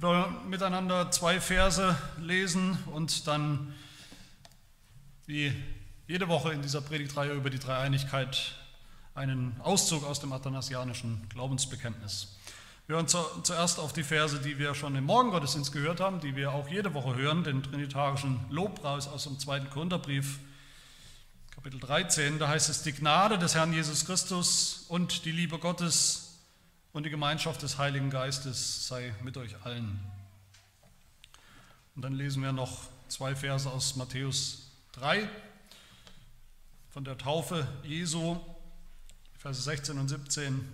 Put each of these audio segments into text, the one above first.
Wir miteinander zwei Verse lesen und dann wie jede Woche in dieser Predigtreihe über die Dreieinigkeit einen Auszug aus dem athanasianischen Glaubensbekenntnis. Wir hören zuerst auf die Verse, die wir schon im Morgengottesdienst gehört haben, die wir auch jede Woche hören, den trinitarischen Lobpreis aus dem zweiten Korintherbrief, Kapitel 13. Da heißt es, die Gnade des Herrn Jesus Christus und die Liebe Gottes und die Gemeinschaft des Heiligen Geistes sei mit euch allen. Und dann lesen wir noch zwei Verse aus Matthäus 3 von der Taufe Jesu, Verse 16 und 17.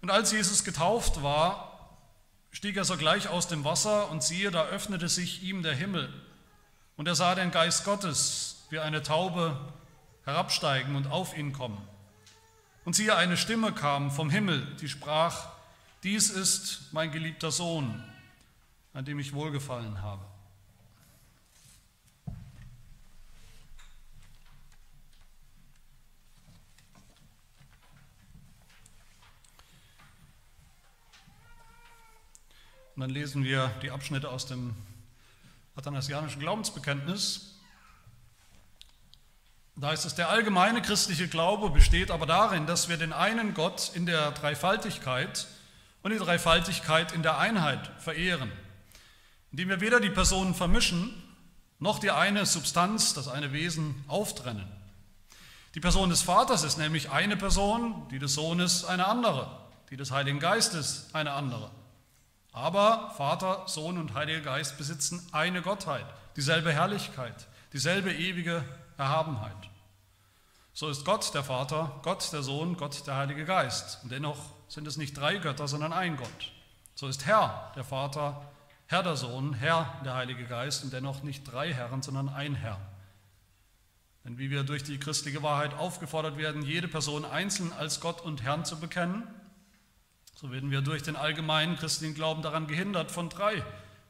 Und als Jesus getauft war, stieg er sogleich aus dem Wasser und siehe, da öffnete sich ihm der Himmel. Und er sah den Geist Gottes wie eine Taube herabsteigen und auf ihn kommen. Und siehe, eine Stimme kam vom Himmel, die sprach, dies ist mein geliebter Sohn, an dem ich wohlgefallen habe. Und dann lesen wir die Abschnitte aus dem athanasianischen Glaubensbekenntnis. Da heißt es, der allgemeine christliche Glaube besteht aber darin, dass wir den einen Gott in der Dreifaltigkeit und die Dreifaltigkeit in der Einheit verehren, indem wir weder die Personen vermischen, noch die eine Substanz, das eine Wesen auftrennen. Die Person des Vaters ist nämlich eine Person, die des Sohnes eine andere, die des Heiligen Geistes eine andere. Aber Vater, Sohn und Heiliger Geist besitzen eine Gottheit, dieselbe Herrlichkeit, dieselbe ewige Erhabenheit. So ist Gott der Vater, Gott der Sohn, Gott der Heilige Geist. Und dennoch sind es nicht drei Götter, sondern ein Gott. So ist Herr der Vater, Herr der Sohn, Herr der Heilige Geist und dennoch nicht drei Herren, sondern ein Herr. Denn wie wir durch die christliche Wahrheit aufgefordert werden, jede Person einzeln als Gott und Herrn zu bekennen, so werden wir durch den allgemeinen christlichen Glauben daran gehindert, von drei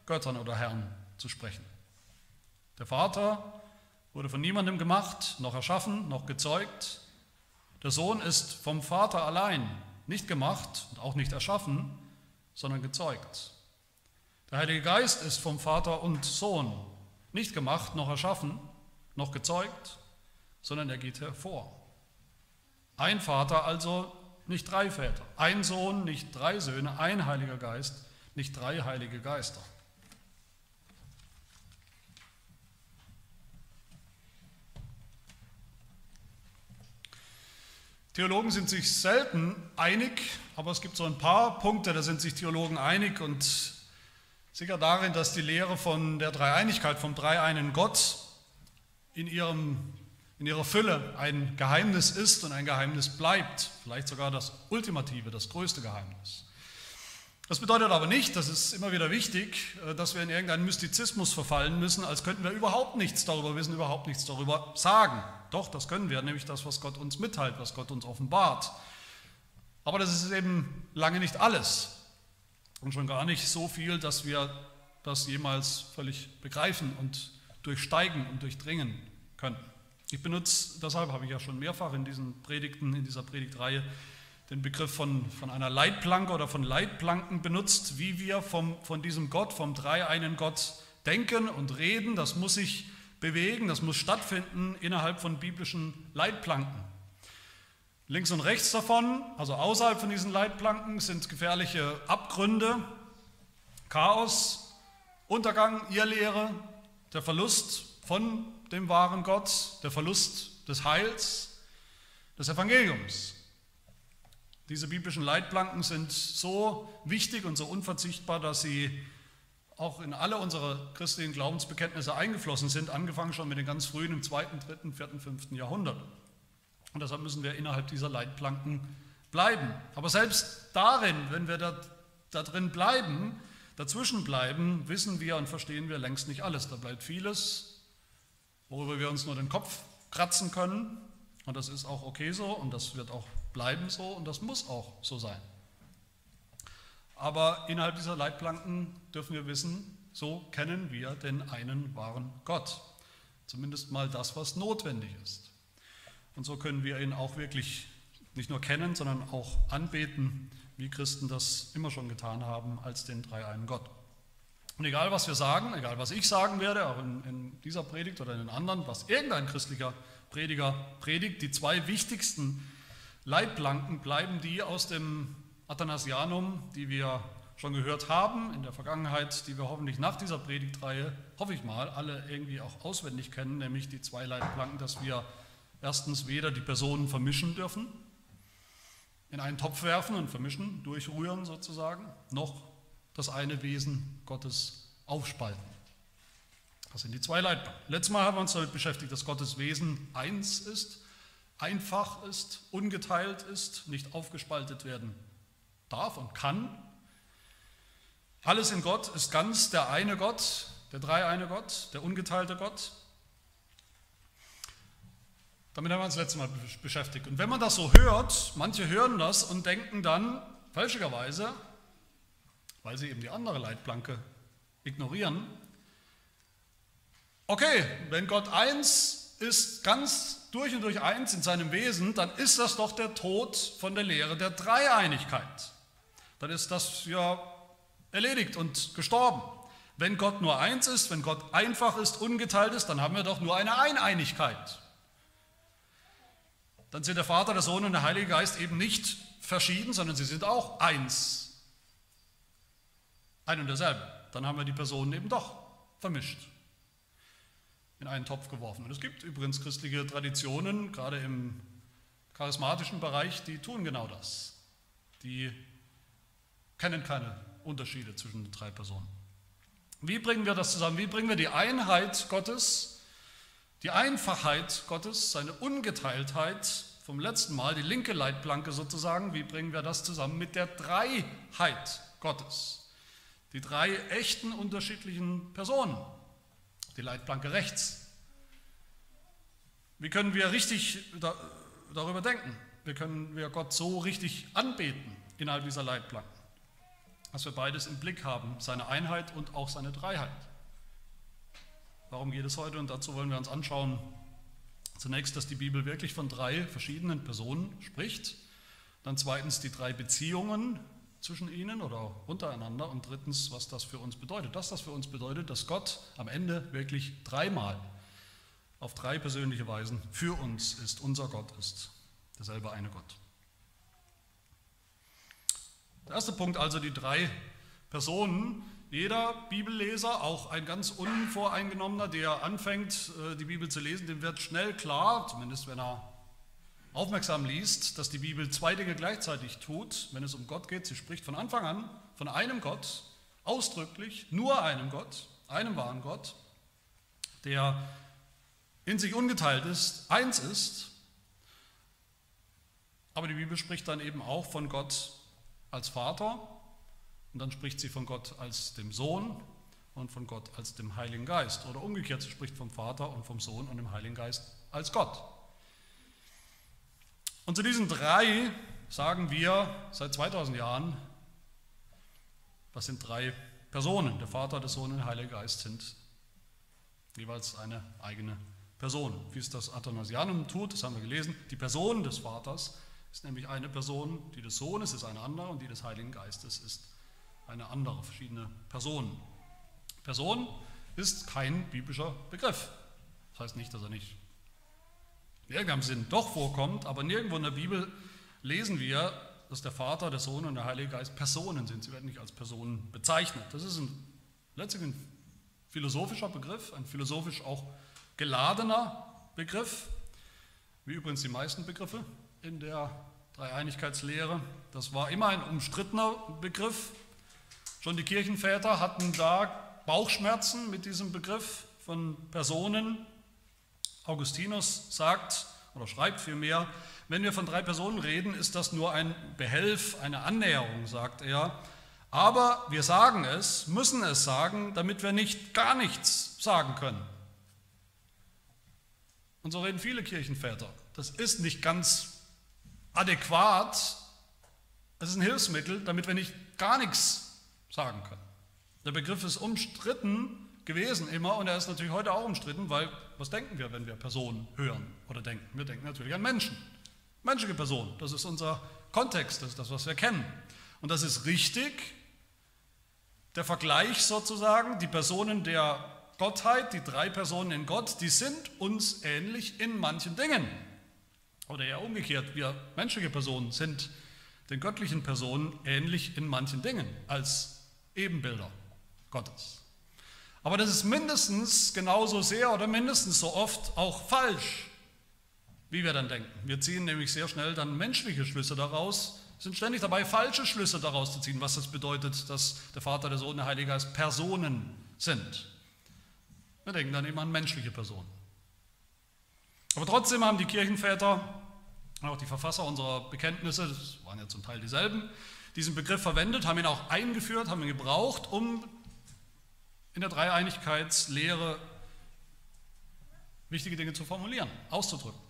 Göttern oder Herren zu sprechen. Der Vater, wurde von niemandem gemacht, noch erschaffen, noch gezeugt. Der Sohn ist vom Vater allein nicht gemacht und auch nicht erschaffen, sondern gezeugt. Der Heilige Geist ist vom Vater und Sohn nicht gemacht, noch erschaffen, noch gezeugt, sondern er geht hervor. Ein Vater also, nicht drei Väter. Ein Sohn, nicht drei Söhne. Ein Heiliger Geist, nicht drei Heilige Geister. Theologen sind sich selten einig, aber es gibt so ein paar Punkte, da sind sich Theologen einig und sicher darin, dass die Lehre von der Dreieinigkeit, vom dreieinen Gott in, ihrem, in ihrer Fülle ein Geheimnis ist und ein Geheimnis bleibt, vielleicht sogar das ultimative, das größte Geheimnis. Das bedeutet aber nicht, das ist immer wieder wichtig, äh, dass wir in irgendeinen Mystizismus verfallen müssen, als könnten wir überhaupt nichts darüber wissen, überhaupt nichts darüber sagen. Doch, das können wir, nämlich das, was Gott uns mitteilt, was Gott uns offenbart. Aber das ist eben lange nicht alles und schon gar nicht so viel, dass wir das jemals völlig begreifen und durchsteigen und durchdringen können. Ich benutze, deshalb habe ich ja schon mehrfach in diesen Predigten, in dieser Predigtreihe den Begriff von, von einer Leitplanke oder von Leitplanken benutzt, wie wir vom, von diesem Gott, vom dreieinen Gott denken und reden. Das muss sich bewegen, das muss stattfinden innerhalb von biblischen Leitplanken. Links und rechts davon, also außerhalb von diesen Leitplanken, sind gefährliche Abgründe, Chaos, Untergang, Irrlehre, der Verlust von dem wahren Gott, der Verlust des Heils, des Evangeliums. Diese biblischen Leitplanken sind so wichtig und so unverzichtbar, dass sie auch in alle unsere christlichen Glaubensbekenntnisse eingeflossen sind, angefangen schon mit den ganz frühen im zweiten, dritten, vierten, fünften Jahrhundert. Und deshalb müssen wir innerhalb dieser Leitplanken bleiben. Aber selbst darin, wenn wir da, da drin bleiben, dazwischen bleiben, wissen wir und verstehen wir längst nicht alles. Da bleibt vieles, worüber wir uns nur den Kopf kratzen können. Und das ist auch okay so und das wird auch bleiben so und das muss auch so sein. Aber innerhalb dieser Leitplanken dürfen wir wissen, so kennen wir den einen wahren Gott. Zumindest mal das, was notwendig ist. Und so können wir ihn auch wirklich nicht nur kennen, sondern auch anbeten, wie Christen das immer schon getan haben, als den dreieinen Gott. Und egal was wir sagen, egal was ich sagen werde, auch in, in dieser Predigt oder in den anderen, was irgendein christlicher Prediger predigt, die zwei wichtigsten Leitplanken bleiben die aus dem Athanasianum, die wir schon gehört haben in der Vergangenheit, die wir hoffentlich nach dieser Predigtreihe, hoffe ich mal, alle irgendwie auch auswendig kennen, nämlich die zwei Leitplanken, dass wir erstens weder die Personen vermischen dürfen, in einen Topf werfen und vermischen, durchrühren sozusagen, noch das eine Wesen Gottes aufspalten. Das sind die zwei Leitplanken. Letztes Mal haben wir uns damit beschäftigt, dass Gottes Wesen eins ist, einfach ist, ungeteilt ist, nicht aufgespaltet werden darf und kann. Alles in Gott ist ganz der eine Gott, der dreieine Gott, der ungeteilte Gott. Damit haben wir uns letztes Mal beschäftigt. Und wenn man das so hört, manche hören das und denken dann fälschlicherweise, weil sie eben die andere Leitplanke ignorieren, okay, wenn Gott eins ist, ganz durch und durch eins in seinem Wesen, dann ist das doch der Tod von der Lehre der Dreieinigkeit. Dann ist das ja erledigt und gestorben. Wenn Gott nur eins ist, wenn Gott einfach ist, ungeteilt ist, dann haben wir doch nur eine Eineinigkeit. Dann sind der Vater, der Sohn und der Heilige Geist eben nicht verschieden, sondern sie sind auch eins. Ein und derselbe. Dann haben wir die Personen eben doch vermischt, in einen Topf geworfen. Und es gibt übrigens christliche Traditionen, gerade im charismatischen Bereich, die tun genau das. Die kennen keine Unterschiede zwischen den drei Personen. Wie bringen wir das zusammen? Wie bringen wir die Einheit Gottes, die Einfachheit Gottes, seine Ungeteiltheit vom letzten Mal, die linke Leitplanke sozusagen, wie bringen wir das zusammen mit der Dreiheit Gottes? Die drei echten unterschiedlichen Personen, die Leitplanke rechts. Wie können wir richtig darüber denken? Wie können wir Gott so richtig anbeten innerhalb dieser Leitplanken? Dass wir beides im Blick haben, seine Einheit und auch seine Dreiheit. Warum geht es heute? Und dazu wollen wir uns anschauen, zunächst, dass die Bibel wirklich von drei verschiedenen Personen spricht, dann zweitens die drei Beziehungen zwischen ihnen oder untereinander und drittens, was das für uns bedeutet. Dass das für uns bedeutet, dass Gott am Ende wirklich dreimal auf drei persönliche Weisen für uns ist, unser Gott ist, derselbe eine Gott. Der erste Punkt also die drei Personen. Jeder Bibelleser, auch ein ganz unvoreingenommener, der anfängt, äh, die Bibel zu lesen, dem wird schnell klar, zumindest wenn er aufmerksam liest, dass die Bibel zwei Dinge gleichzeitig tut, wenn es um Gott geht. Sie spricht von Anfang an von einem Gott, ausdrücklich nur einem Gott, einem wahren Gott, der in sich ungeteilt ist, eins ist. Aber die Bibel spricht dann eben auch von Gott als Vater und dann spricht sie von Gott als dem Sohn und von Gott als dem Heiligen Geist. Oder umgekehrt, sie spricht vom Vater und vom Sohn und dem Heiligen Geist als Gott. Und zu diesen drei sagen wir seit 2000 Jahren, das sind drei Personen. Der Vater, der Sohn und der Heilige Geist sind jeweils eine eigene Person. Wie es das Athanasianum tut, das haben wir gelesen, die Person des Vaters ist nämlich eine Person, die des Sohnes ist eine andere und die des Heiligen Geistes ist eine andere, verschiedene Personen. Person ist kein biblischer Begriff. Das heißt nicht, dass er nicht in irgendeinem Sinn doch vorkommt, aber nirgendwo in der Bibel lesen wir, dass der Vater, der Sohn und der Heilige Geist Personen sind. Sie werden nicht als Personen bezeichnet. Das ist ein, letztlich ein philosophischer Begriff, ein philosophisch auch geladener Begriff, wie übrigens die meisten Begriffe in der Dreieinigkeitslehre. Das war immer ein umstrittener Begriff. Schon die Kirchenväter hatten da Bauchschmerzen mit diesem Begriff von Personen. Augustinus sagt oder schreibt vielmehr, wenn wir von drei Personen reden, ist das nur ein Behelf, eine Annäherung, sagt er. Aber wir sagen es, müssen es sagen, damit wir nicht gar nichts sagen können. Und so reden viele Kirchenväter. Das ist nicht ganz adäquat, es ist ein Hilfsmittel, damit wir nicht gar nichts sagen können. Der Begriff ist umstritten gewesen immer und er ist natürlich heute auch umstritten, weil was denken wir, wenn wir Personen hören oder denken? Wir denken natürlich an Menschen, menschliche Personen. Das ist unser Kontext, das ist das, was wir kennen. Und das ist richtig. Der Vergleich sozusagen, die Personen der Gottheit, die drei Personen in Gott, die sind uns ähnlich in manchen Dingen. Oder eher umgekehrt, wir menschliche Personen sind den göttlichen Personen ähnlich in manchen Dingen als Ebenbilder Gottes. Aber das ist mindestens genauso sehr oder mindestens so oft auch falsch, wie wir dann denken. Wir ziehen nämlich sehr schnell dann menschliche Schlüsse daraus, sind ständig dabei, falsche Schlüsse daraus zu ziehen, was das bedeutet, dass der Vater, der Sohn, der Heilige Geist Personen sind. Wir denken dann immer an menschliche Personen. Aber trotzdem haben die Kirchenväter, auch die Verfasser unserer Bekenntnisse, das waren ja zum Teil dieselben, diesen Begriff verwendet, haben ihn auch eingeführt, haben ihn gebraucht, um in der Dreieinigkeitslehre wichtige Dinge zu formulieren, auszudrücken.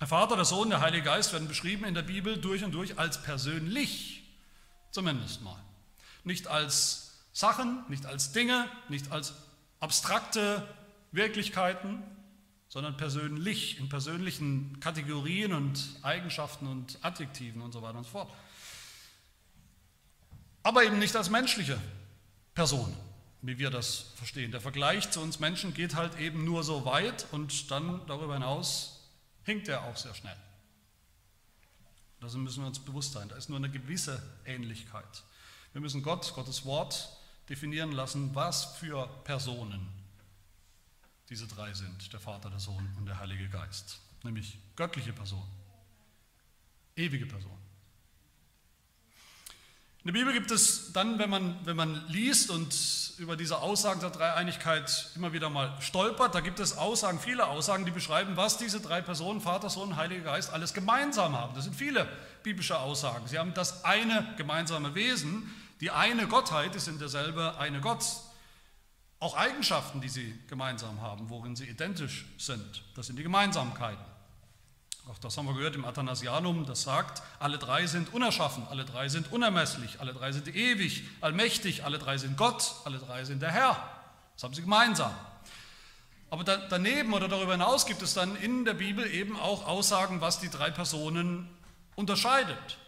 Der Vater, der Sohn, der Heilige Geist werden beschrieben in der Bibel durch und durch als persönlich, zumindest mal. Nicht als Sachen, nicht als Dinge, nicht als abstrakte Wirklichkeiten, sondern persönlich, in persönlichen Kategorien und Eigenschaften und Adjektiven und so weiter und so fort. Aber eben nicht als menschliche Person, wie wir das verstehen. Der Vergleich zu uns Menschen geht halt eben nur so weit und dann darüber hinaus hinkt er auch sehr schnell. Das müssen wir uns bewusst sein. Da ist nur eine gewisse Ähnlichkeit. Wir müssen Gott, Gottes Wort definieren lassen, was für Personen diese drei sind, der Vater, der Sohn und der Heilige Geist. Nämlich göttliche Personen, ewige Personen. In der Bibel gibt es dann, wenn man, wenn man liest und über diese Aussagen der Dreieinigkeit immer wieder mal stolpert, da gibt es Aussagen, viele Aussagen, die beschreiben, was diese drei Personen, Vater, Sohn und Heiliger Geist, alles gemeinsam haben. Das sind viele biblische Aussagen. Sie haben das eine gemeinsame Wesen, die eine Gottheit ist in derselbe eine Gott. Auch Eigenschaften, die sie gemeinsam haben, worin sie identisch sind, das sind die Gemeinsamkeiten. Auch das haben wir gehört im Athanasianum, das sagt, alle drei sind unerschaffen, alle drei sind unermesslich, alle drei sind ewig, allmächtig, alle drei sind Gott, alle drei sind der Herr. Das haben sie gemeinsam. Aber da, daneben oder darüber hinaus gibt es dann in der Bibel eben auch Aussagen, was die drei Personen unterscheidet,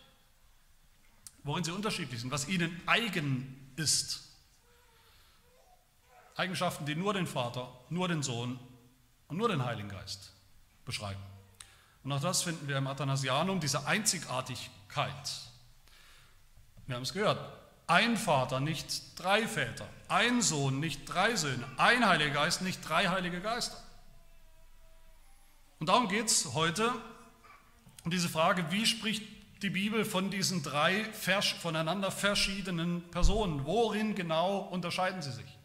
worin sie unterschiedlich sind, was ihnen eigen ist. Eigenschaften, die nur den Vater, nur den Sohn und nur den Heiligen Geist beschreiben. Und auch das finden wir im Athanasianum, diese Einzigartigkeit. Wir haben es gehört. Ein Vater, nicht drei Väter. Ein Sohn, nicht drei Söhne. Ein Heiliger Geist, nicht drei Heilige Geister. Und darum geht es heute um diese Frage, wie spricht die Bibel von diesen drei voneinander verschiedenen Personen? Worin genau unterscheiden sie sich?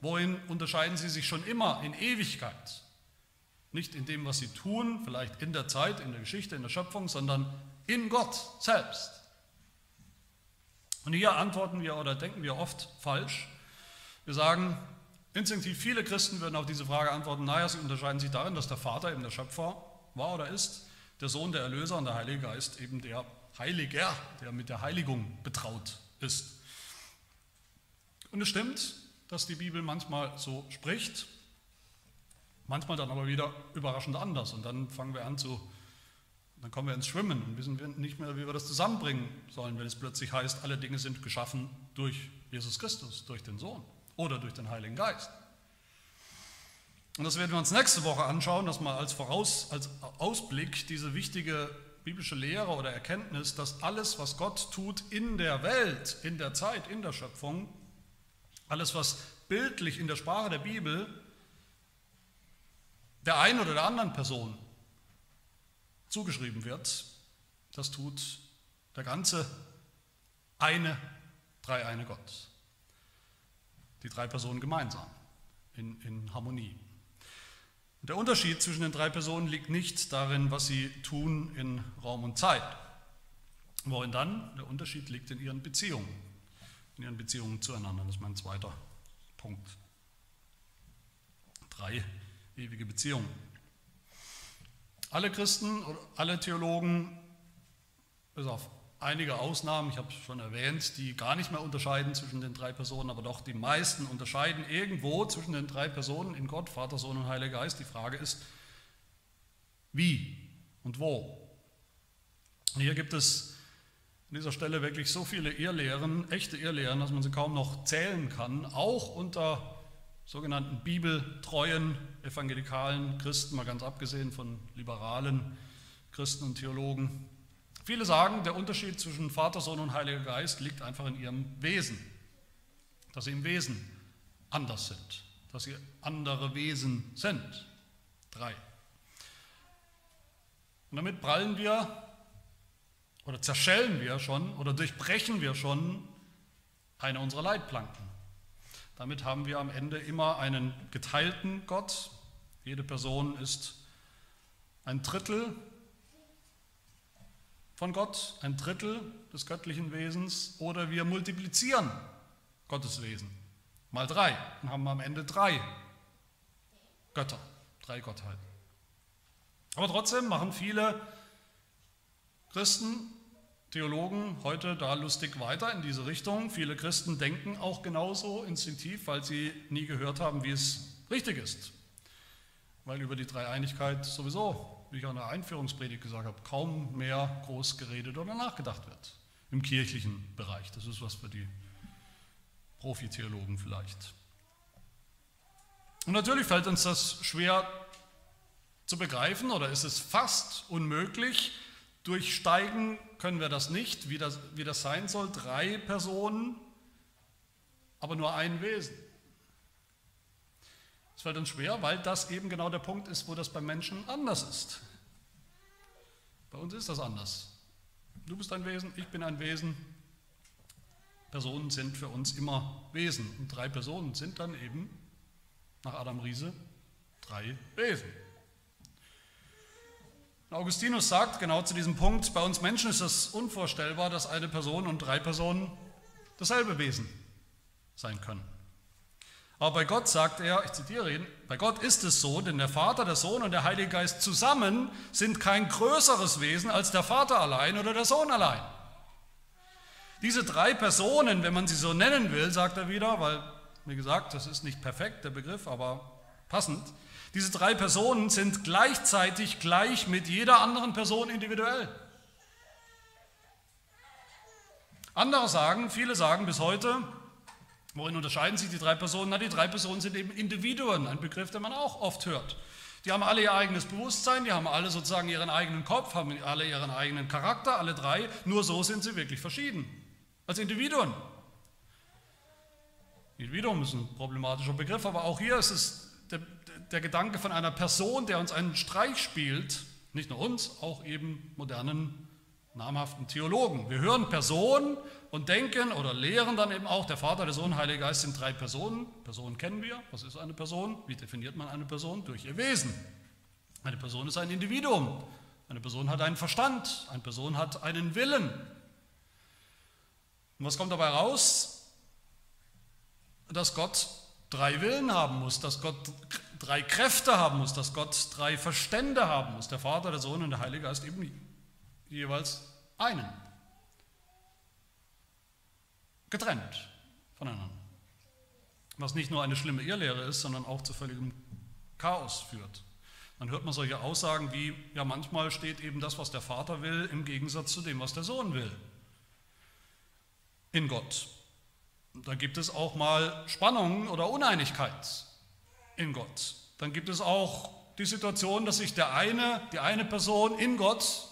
Worin unterscheiden sie sich schon immer in Ewigkeit? Nicht in dem, was sie tun, vielleicht in der Zeit, in der Geschichte, in der Schöpfung, sondern in Gott selbst. Und hier antworten wir oder denken wir oft falsch. Wir sagen instinktiv, viele Christen würden auf diese Frage antworten, naja, sie unterscheiden sich darin, dass der Vater eben der Schöpfer war oder ist, der Sohn der Erlöser und der Heilige Geist eben der Heiliger, der mit der Heiligung betraut ist. Und es stimmt, dass die Bibel manchmal so spricht, Manchmal dann aber wieder überraschend anders und dann fangen wir an zu, dann kommen wir ins Schwimmen und wissen nicht mehr, wie wir das zusammenbringen sollen, wenn es plötzlich heißt, alle Dinge sind geschaffen durch Jesus Christus, durch den Sohn oder durch den Heiligen Geist. Und das werden wir uns nächste Woche anschauen, dass mal als Voraus, als Ausblick diese wichtige biblische Lehre oder Erkenntnis, dass alles, was Gott tut in der Welt, in der Zeit, in der Schöpfung, alles, was bildlich in der Sprache der Bibel der einen oder der anderen Person zugeschrieben wird, das tut der ganze eine, dreieine Gott. Die drei Personen gemeinsam, in, in Harmonie. Und der Unterschied zwischen den drei Personen liegt nicht darin, was sie tun in Raum und Zeit. Worin dann? Der Unterschied liegt in ihren Beziehungen, in ihren Beziehungen zueinander. Das ist mein zweiter Punkt. Drei ewige Beziehung. Alle Christen oder alle Theologen, bis auf einige Ausnahmen, ich habe es schon erwähnt, die gar nicht mehr unterscheiden zwischen den drei Personen, aber doch die meisten unterscheiden irgendwo zwischen den drei Personen in Gott, Vater, Sohn und Heiliger Geist. Die Frage ist, wie und wo. Hier gibt es an dieser Stelle wirklich so viele Irrlehren, echte Irrlehren, dass man sie kaum noch zählen kann, auch unter sogenannten bibeltreuen evangelikalen Christen, mal ganz abgesehen von liberalen Christen und Theologen. Viele sagen, der Unterschied zwischen Vater, Sohn und Heiliger Geist liegt einfach in ihrem Wesen, dass sie im Wesen anders sind, dass sie andere Wesen sind. Drei. Und damit prallen wir oder zerschellen wir schon oder durchbrechen wir schon eine unserer Leitplanken. Damit haben wir am Ende immer einen geteilten Gott. Jede Person ist ein Drittel von Gott, ein Drittel des göttlichen Wesens, oder wir multiplizieren Gottes Wesen mal drei und haben am Ende drei Götter, drei Gottheiten. Aber trotzdem machen viele Christen, Theologen heute da lustig weiter in diese Richtung. Viele Christen denken auch genauso instinktiv, weil sie nie gehört haben, wie es richtig ist. Weil über die Dreieinigkeit sowieso, wie ich in der Einführungspredigt gesagt habe, kaum mehr groß geredet oder nachgedacht wird. Im kirchlichen Bereich. Das ist was für die Profitheologen vielleicht. Und natürlich fällt uns das schwer zu begreifen oder ist es fast unmöglich, Durchsteigen können wir das nicht, wie das, wie das sein soll. Drei Personen, aber nur ein Wesen. Es fällt uns schwer, weil das eben genau der Punkt ist, wo das beim Menschen anders ist. Bei uns ist das anders. Du bist ein Wesen, ich bin ein Wesen. Personen sind für uns immer Wesen. Und drei Personen sind dann eben, nach Adam Riese, drei Wesen. Augustinus sagt genau zu diesem Punkt, bei uns Menschen ist es unvorstellbar, dass eine Person und drei Personen dasselbe Wesen sein können. Aber bei Gott sagt er, ich zitiere ihn, bei Gott ist es so, denn der Vater, der Sohn und der Heilige Geist zusammen sind kein größeres Wesen als der Vater allein oder der Sohn allein. Diese drei Personen, wenn man sie so nennen will, sagt er wieder, weil, wie gesagt, das ist nicht perfekt, der Begriff, aber passend, diese drei Personen sind gleichzeitig gleich mit jeder anderen Person individuell. Andere sagen, viele sagen bis heute, worin unterscheiden sich die drei Personen? Na, die drei Personen sind eben Individuen, ein Begriff, den man auch oft hört. Die haben alle ihr eigenes Bewusstsein, die haben alle sozusagen ihren eigenen Kopf, haben alle ihren eigenen Charakter, alle drei. Nur so sind sie wirklich verschieden. Als Individuen. Individuum ist ein problematischer Begriff, aber auch hier ist es der, Gedanke von einer Person, der uns einen Streich spielt, nicht nur uns, auch eben modernen, namhaften Theologen. Wir hören Personen und denken oder lehren dann eben auch, der Vater, der Sohn, Heiliger Geist sind drei Personen. Personen kennen wir. Was ist eine Person? Wie definiert man eine Person? Durch ihr Wesen. Eine Person ist ein Individuum. Eine Person hat einen Verstand. Eine Person hat einen Willen. Und was kommt dabei raus? Dass Gott drei Willen haben muss, dass Gott drei Kräfte haben muss, dass Gott drei Verstände haben muss. Der Vater, der Sohn und der Heilige Geist eben jeweils einen. Getrennt voneinander. Was nicht nur eine schlimme Irrlehre ist, sondern auch zu völligem Chaos führt. Dann hört man solche Aussagen wie, ja manchmal steht eben das, was der Vater will, im Gegensatz zu dem, was der Sohn will. In Gott. Da gibt es auch mal Spannungen oder Uneinigkeit in Gott. Dann gibt es auch die Situation, dass sich der eine, die eine Person in Gott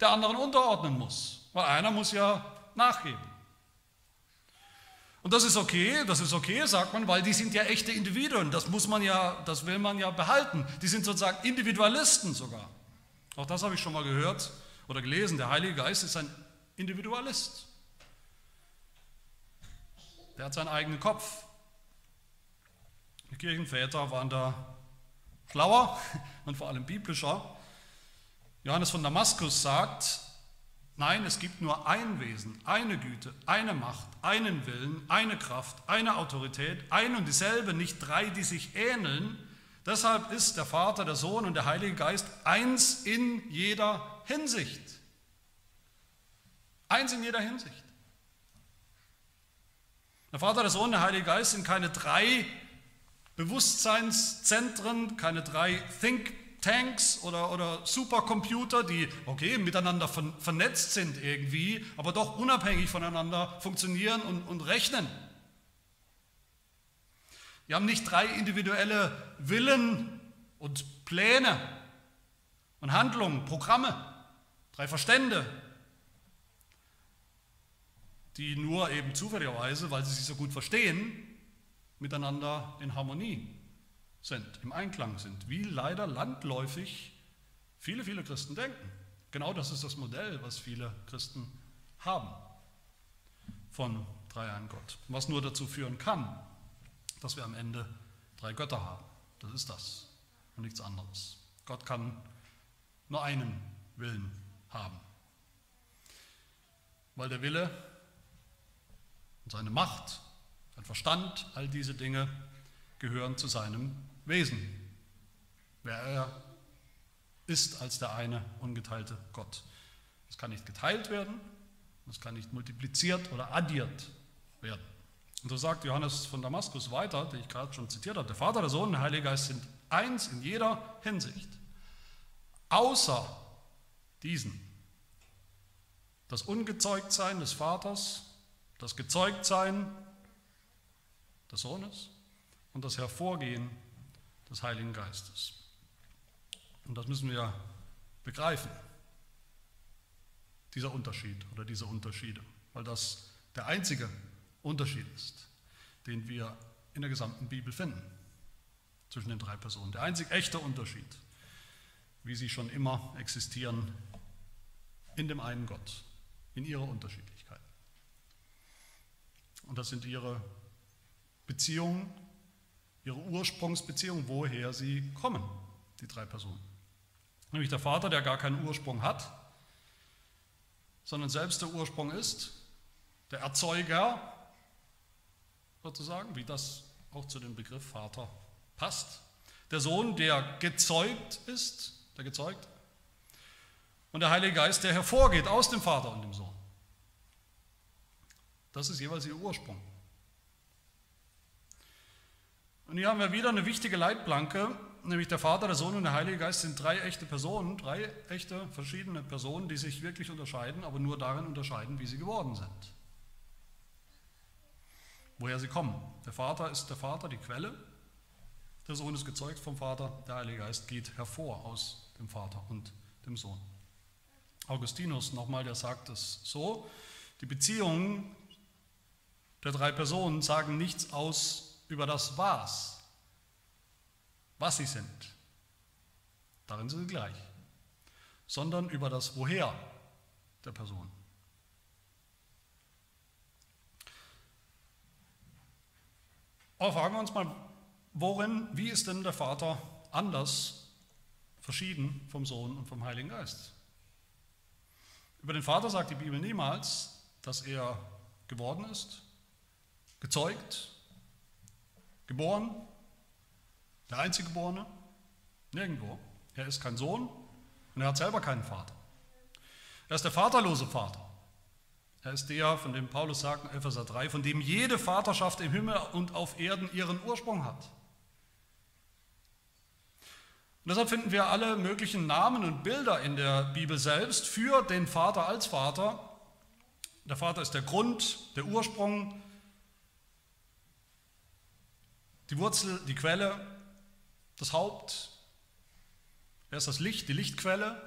der anderen unterordnen muss, weil einer muss ja nachgeben. Und das ist okay, das ist okay, sagt man, weil die sind ja echte Individuen. Das muss man ja, das will man ja behalten. Die sind sozusagen Individualisten sogar. Auch das habe ich schon mal gehört oder gelesen. Der Heilige Geist ist ein Individualist. Der hat seinen eigenen Kopf. Die Kirchenväter waren da schlauer und vor allem biblischer. Johannes von Damaskus sagt, nein, es gibt nur ein Wesen, eine Güte, eine Macht, einen Willen, eine Kraft, eine Autorität, ein und dieselbe, nicht drei, die sich ähneln. Deshalb ist der Vater, der Sohn und der Heilige Geist eins in jeder Hinsicht. Eins in jeder Hinsicht. Der Vater, der Sohn, der Heilige Geist sind keine drei Bewusstseinszentren, keine drei Think Tanks oder, oder Supercomputer, die, okay, miteinander vernetzt sind irgendwie, aber doch unabhängig voneinander funktionieren und, und rechnen. Die haben nicht drei individuelle Willen und Pläne und Handlungen, Programme, drei Verstände, die nur eben zufälligerweise, weil sie sich so gut verstehen, miteinander in Harmonie sind, im Einklang sind, wie leider landläufig viele, viele Christen denken. Genau das ist das Modell, was viele Christen haben von Dreiein Gott. Was nur dazu führen kann, dass wir am Ende drei Götter haben. Das ist das und nichts anderes. Gott kann nur einen Willen haben. Weil der Wille und seine Macht, sein Verstand, all diese Dinge gehören zu seinem Wesen. Wer er ist als der eine ungeteilte Gott. Es kann nicht geteilt werden, es kann nicht multipliziert oder addiert werden. Und so sagt Johannes von Damaskus weiter, den ich gerade schon zitiert habe, der Vater, der Sohn und der Heilige Geist sind eins in jeder Hinsicht. Außer diesen. Das Ungezeugtsein des Vaters, das Gezeugtsein des Sohnes und das Hervorgehen des Heiligen Geistes. Und das müssen wir begreifen, dieser Unterschied oder diese Unterschiede, weil das der einzige Unterschied ist, den wir in der gesamten Bibel finden zwischen den drei Personen. Der einzig echte Unterschied, wie sie schon immer existieren in dem einen Gott, in ihrer Unterschiedlichkeit. Und das sind ihre Beziehungen, ihre Ursprungsbeziehungen, woher sie kommen, die drei Personen. Nämlich der Vater, der gar keinen Ursprung hat, sondern selbst der Ursprung ist, der Erzeuger sozusagen, wie das auch zu dem Begriff Vater passt. Der Sohn, der gezeugt ist, der gezeugt, und der Heilige Geist, der hervorgeht aus dem Vater und dem Sohn. Das ist jeweils ihr Ursprung. Und hier haben wir wieder eine wichtige Leitplanke, nämlich der Vater, der Sohn und der Heilige Geist sind drei echte Personen, drei echte verschiedene Personen, die sich wirklich unterscheiden, aber nur darin unterscheiden, wie sie geworden sind woher sie kommen. Der Vater ist der Vater, die Quelle. Der Sohn ist gezeugt vom Vater. Der Heilige Geist geht hervor aus dem Vater und dem Sohn. Augustinus nochmal, der sagt es so, die Beziehungen der drei Personen sagen nichts aus über das Was, was sie sind. Darin sind sie gleich. Sondern über das Woher der Person. Aber fragen wir uns mal, worin, wie ist denn der Vater anders, verschieden vom Sohn und vom Heiligen Geist? Über den Vater sagt die Bibel niemals, dass er geworden ist, gezeugt, geboren, der einzige Geborene, nirgendwo. Er ist kein Sohn und er hat selber keinen Vater. Er ist der vaterlose Vater. Er ist der, von dem Paulus sagt in Epheser 3, von dem jede Vaterschaft im Himmel und auf Erden ihren Ursprung hat. Und deshalb finden wir alle möglichen Namen und Bilder in der Bibel selbst für den Vater als Vater. Der Vater ist der Grund, der Ursprung, die Wurzel, die Quelle, das Haupt. Er ist das Licht, die Lichtquelle.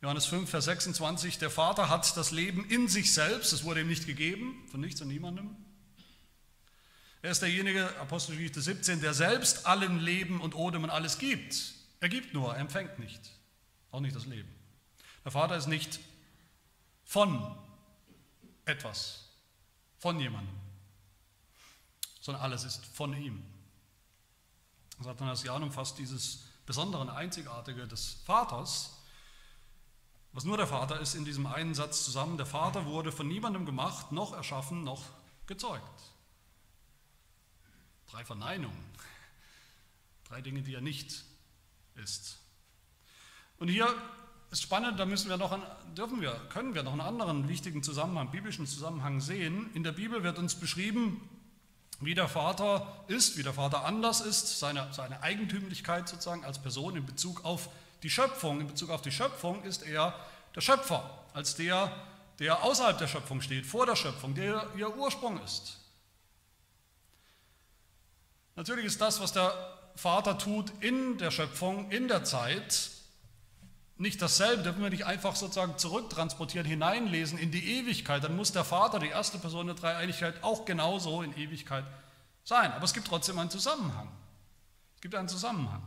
Johannes 5, Vers 26, der Vater hat das Leben in sich selbst, es wurde ihm nicht gegeben, von nichts und niemandem. Er ist derjenige, Apostelgeschichte 17, der selbst allen Leben und Odem und alles gibt. Er gibt nur, er empfängt nicht, auch nicht das Leben. Der Vater ist nicht von etwas, von jemandem, sondern alles ist von ihm. Sathanasianum fasst dieses Besondere Einzigartige des Vaters was nur der Vater ist in diesem einen Satz zusammen. Der Vater wurde von niemandem gemacht, noch erschaffen, noch gezeugt. Drei Verneinungen. Drei Dinge, die er nicht ist. Und hier ist spannend, da müssen wir noch, dürfen wir, können wir noch einen anderen wichtigen Zusammenhang, biblischen Zusammenhang sehen. In der Bibel wird uns beschrieben, wie der Vater ist, wie der Vater anders ist, seine, seine Eigentümlichkeit sozusagen als Person in Bezug auf die Schöpfung. In Bezug auf die Schöpfung ist er der Schöpfer, als der, der außerhalb der Schöpfung steht, vor der Schöpfung, der ihr Ursprung ist. Natürlich ist das, was der Vater tut in der Schöpfung, in der Zeit, nicht dasselbe, dürfen wir nicht einfach sozusagen zurücktransportieren, hineinlesen in die Ewigkeit, dann muss der Vater, die erste Person der Dreieinigkeit, auch genauso in Ewigkeit sein. Aber es gibt trotzdem einen Zusammenhang. Es gibt einen Zusammenhang.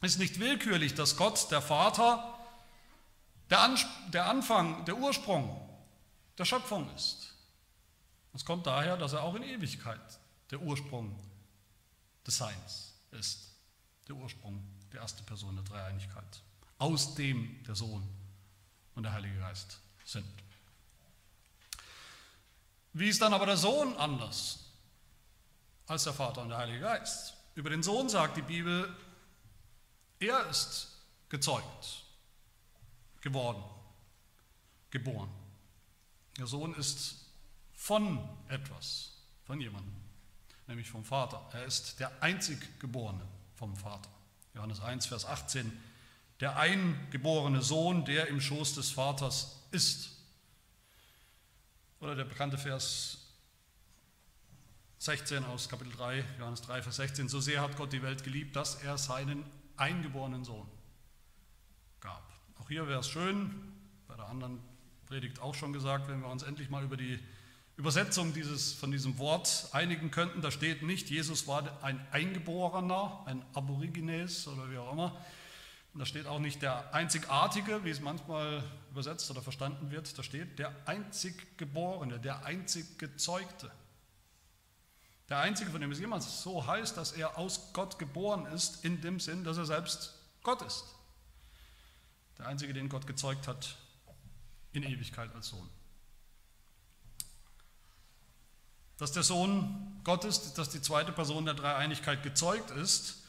Es ist nicht willkürlich, dass Gott, der Vater, der, der Anfang, der Ursprung der Schöpfung ist. Es kommt daher, dass er auch in Ewigkeit der Ursprung des Seins ist. Der Ursprung, der erste Person der Dreieinigkeit aus dem der Sohn und der Heilige Geist sind. Wie ist dann aber der Sohn anders als der Vater und der Heilige Geist? Über den Sohn sagt die Bibel, er ist gezeugt, geworden, geboren. Der Sohn ist von etwas, von jemandem, nämlich vom Vater. Er ist der einzig Geborene vom Vater. Johannes 1, Vers 18 der eingeborene Sohn, der im Schoß des Vaters ist. Oder der bekannte Vers 16 aus Kapitel 3, Johannes 3, Vers 16. So sehr hat Gott die Welt geliebt, dass er seinen eingeborenen Sohn gab. Auch hier wäre es schön, bei der anderen Predigt auch schon gesagt, wenn wir uns endlich mal über die Übersetzung dieses, von diesem Wort einigen könnten. Da steht nicht, Jesus war ein Eingeborener, ein Aborigines oder wie auch immer, und da steht auch nicht der Einzigartige, wie es manchmal übersetzt oder verstanden wird. Da steht der einzig Geborene, der einzig Gezeugte. Der Einzige, von dem es jemals so heißt, dass er aus Gott geboren ist, in dem Sinn, dass er selbst Gott ist. Der Einzige, den Gott gezeugt hat in Ewigkeit als Sohn. Dass der Sohn Gott ist, dass die zweite Person der Dreieinigkeit gezeugt ist,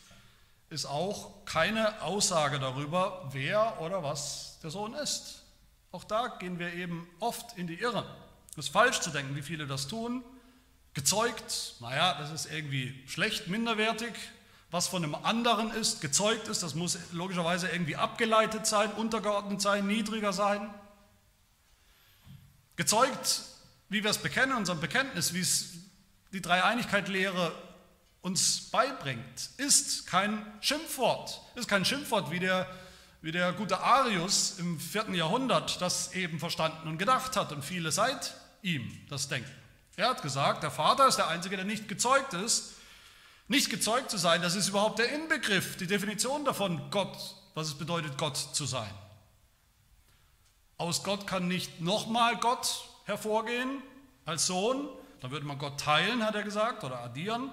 ist auch keine Aussage darüber, wer oder was der Sohn ist. Auch da gehen wir eben oft in die Irre. Es ist falsch zu denken, wie viele das tun. Gezeugt, naja, das ist irgendwie schlecht, minderwertig. Was von einem anderen ist, gezeugt ist, das muss logischerweise irgendwie abgeleitet sein, untergeordnet sein, niedriger sein. Gezeugt, wie wir es bekennen, unserem Bekenntnis, wie es die Dreieinigkeit-Lehre uns beibringt, ist kein Schimpfwort. Ist kein Schimpfwort, wie der, wie der gute Arius im vierten Jahrhundert das eben verstanden und gedacht hat und viele seit ihm das denken. Er hat gesagt, der Vater ist der Einzige, der nicht gezeugt ist. Nicht gezeugt zu sein, das ist überhaupt der Inbegriff, die Definition davon, Gott, was es bedeutet, Gott zu sein. Aus Gott kann nicht nochmal Gott hervorgehen als Sohn, dann würde man Gott teilen, hat er gesagt, oder addieren.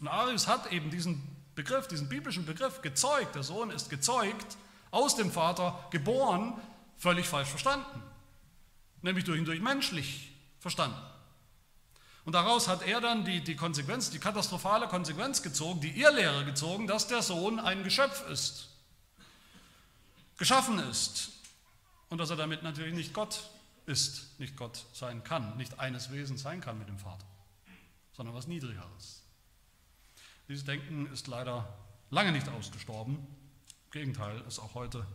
Und Arius hat eben diesen Begriff, diesen biblischen Begriff gezeugt, der Sohn ist gezeugt, aus dem Vater geboren, völlig falsch verstanden. Nämlich durch und durch menschlich verstanden. Und daraus hat er dann die, die Konsequenz, die katastrophale Konsequenz gezogen, die Irrlehre gezogen, dass der Sohn ein Geschöpf ist, geschaffen ist und dass er damit natürlich nicht Gott ist, nicht Gott sein kann, nicht eines Wesens sein kann mit dem Vater, sondern was Niedrigeres. Dieses Denken ist leider lange nicht ausgestorben. Im Gegenteil, ist auch heute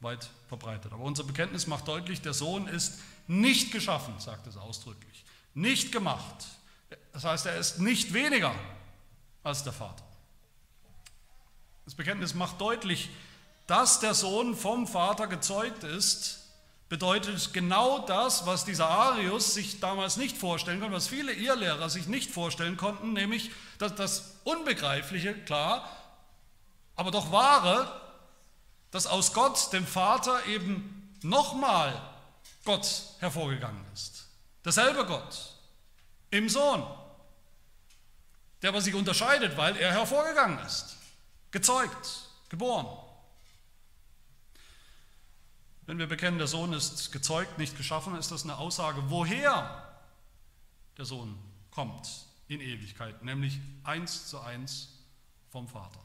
weit verbreitet. Aber unser Bekenntnis macht deutlich, der Sohn ist nicht geschaffen, sagt es ausdrücklich. Nicht gemacht. Das heißt, er ist nicht weniger als der Vater. Das Bekenntnis macht deutlich, dass der Sohn vom Vater gezeugt ist bedeutet genau das, was dieser Arius sich damals nicht vorstellen konnte, was viele Irrlehrer sich nicht vorstellen konnten, nämlich das, das Unbegreifliche, klar, aber doch wahre, dass aus Gott, dem Vater, eben nochmal Gott hervorgegangen ist. Derselbe Gott im Sohn, der aber sich unterscheidet, weil er hervorgegangen ist, gezeugt, geboren. Wenn wir bekennen, der Sohn ist gezeugt, nicht geschaffen, ist das eine Aussage, woher der Sohn kommt in Ewigkeit, nämlich eins zu eins vom Vater.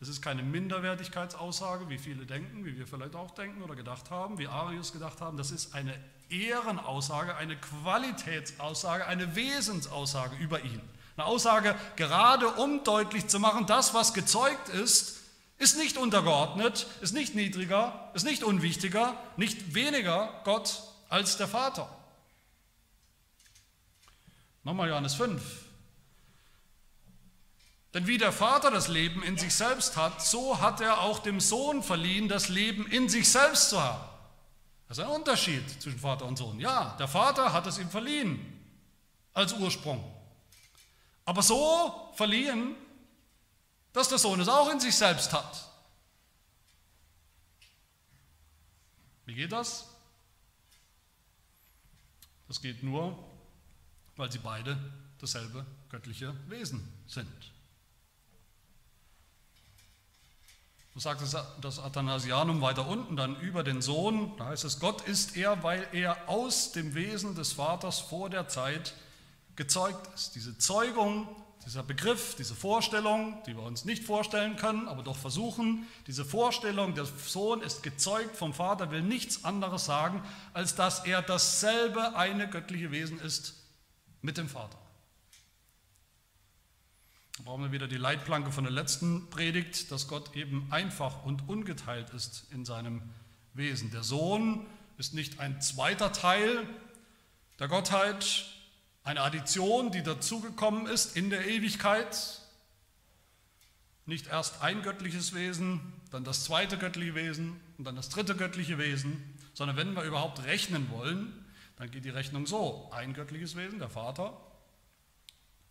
Es ist keine Minderwertigkeitsaussage, wie viele denken, wie wir vielleicht auch denken oder gedacht haben, wie Arius gedacht haben. Das ist eine Ehrenaussage, eine Qualitätsaussage, eine Wesensaussage über ihn. Eine Aussage gerade um deutlich zu machen, das, was gezeugt ist, ist nicht untergeordnet, ist nicht niedriger, ist nicht unwichtiger, nicht weniger Gott als der Vater. Nochmal Johannes 5. Denn wie der Vater das Leben in sich selbst hat, so hat er auch dem Sohn verliehen, das Leben in sich selbst zu haben. Das ist ein Unterschied zwischen Vater und Sohn. Ja, der Vater hat es ihm verliehen als Ursprung. Aber so verliehen, dass der Sohn es auch in sich selbst hat. Wie geht das? Das geht nur, weil sie beide dasselbe göttliche Wesen sind. So sagt es das Athanasianum weiter unten dann über den Sohn. Da heißt es, Gott ist er, weil er aus dem Wesen des Vaters vor der Zeit gezeugt ist. Diese Zeugung, dieser Begriff, diese Vorstellung, die wir uns nicht vorstellen können, aber doch versuchen, diese Vorstellung, der Sohn ist gezeugt vom Vater, will nichts anderes sagen, als dass er dasselbe eine göttliche Wesen ist mit dem Vater. Da brauchen wir wieder die Leitplanke von der letzten Predigt, dass Gott eben einfach und ungeteilt ist in seinem Wesen. Der Sohn ist nicht ein zweiter Teil der Gottheit, eine Addition, die dazugekommen ist in der Ewigkeit. Nicht erst ein göttliches Wesen, dann das zweite göttliche Wesen und dann das dritte göttliche Wesen, sondern wenn wir überhaupt rechnen wollen, dann geht die Rechnung so. Ein göttliches Wesen, der Vater,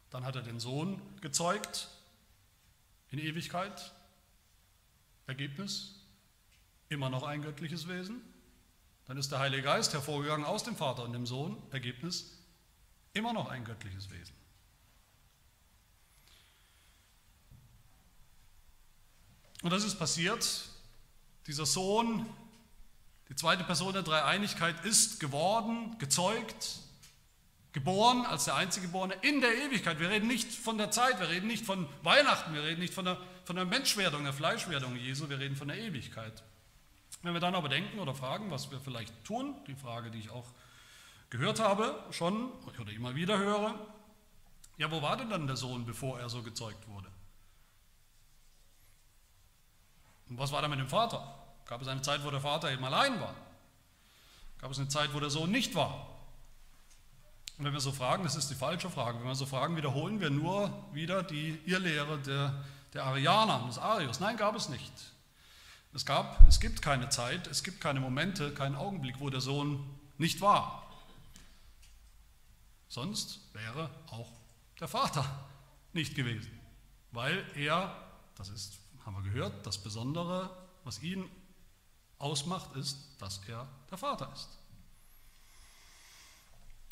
dann hat er den Sohn gezeugt in Ewigkeit. Ergebnis, immer noch ein göttliches Wesen. Dann ist der Heilige Geist hervorgegangen aus dem Vater und dem Sohn. Ergebnis, immer noch ein göttliches Wesen. Und das ist passiert. Dieser Sohn, die zweite Person der Dreieinigkeit, ist geworden, gezeugt, Geboren als der einzige Geborene in der Ewigkeit. Wir reden nicht von der Zeit, wir reden nicht von Weihnachten, wir reden nicht von der, von der Menschwerdung, der Fleischwerdung Jesu, wir reden von der Ewigkeit. Wenn wir dann aber denken oder fragen, was wir vielleicht tun, die Frage, die ich auch gehört habe, schon oder immer wieder höre, ja, wo war denn dann der Sohn, bevor er so gezeugt wurde? Und was war da mit dem Vater? Gab es eine Zeit, wo der Vater eben allein war? Gab es eine Zeit, wo der Sohn nicht war? Und wenn wir so fragen, das ist die falsche Frage, wenn wir so fragen, wiederholen wir nur wieder die Irrlehre der, der Arianer, des Arius. Nein, gab es nicht. Es, gab, es gibt keine Zeit, es gibt keine Momente, keinen Augenblick, wo der Sohn nicht war. Sonst wäre auch der Vater nicht gewesen, weil er, das ist, haben wir gehört, das Besondere, was ihn ausmacht, ist, dass er der Vater ist.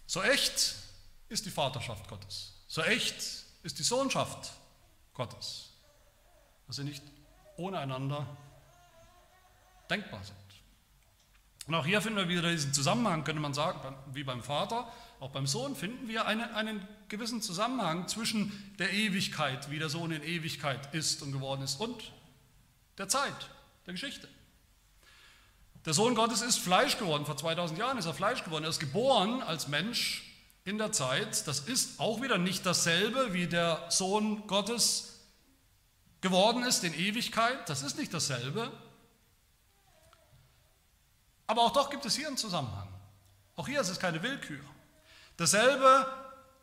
So echt ist die Vaterschaft Gottes. So echt ist die Sohnschaft Gottes, dass sie nicht ohne einander denkbar sind. Und auch hier finden wir wieder diesen Zusammenhang, könnte man sagen, wie beim Vater, auch beim Sohn finden wir eine, einen gewissen Zusammenhang zwischen der Ewigkeit, wie der Sohn in Ewigkeit ist und geworden ist, und der Zeit, der Geschichte. Der Sohn Gottes ist Fleisch geworden. Vor 2000 Jahren ist er Fleisch geworden. Er ist geboren als Mensch in der Zeit. Das ist auch wieder nicht dasselbe, wie der Sohn Gottes geworden ist in Ewigkeit. Das ist nicht dasselbe. Aber auch doch gibt es hier einen Zusammenhang. Auch hier ist es keine Willkür. Dasselbe,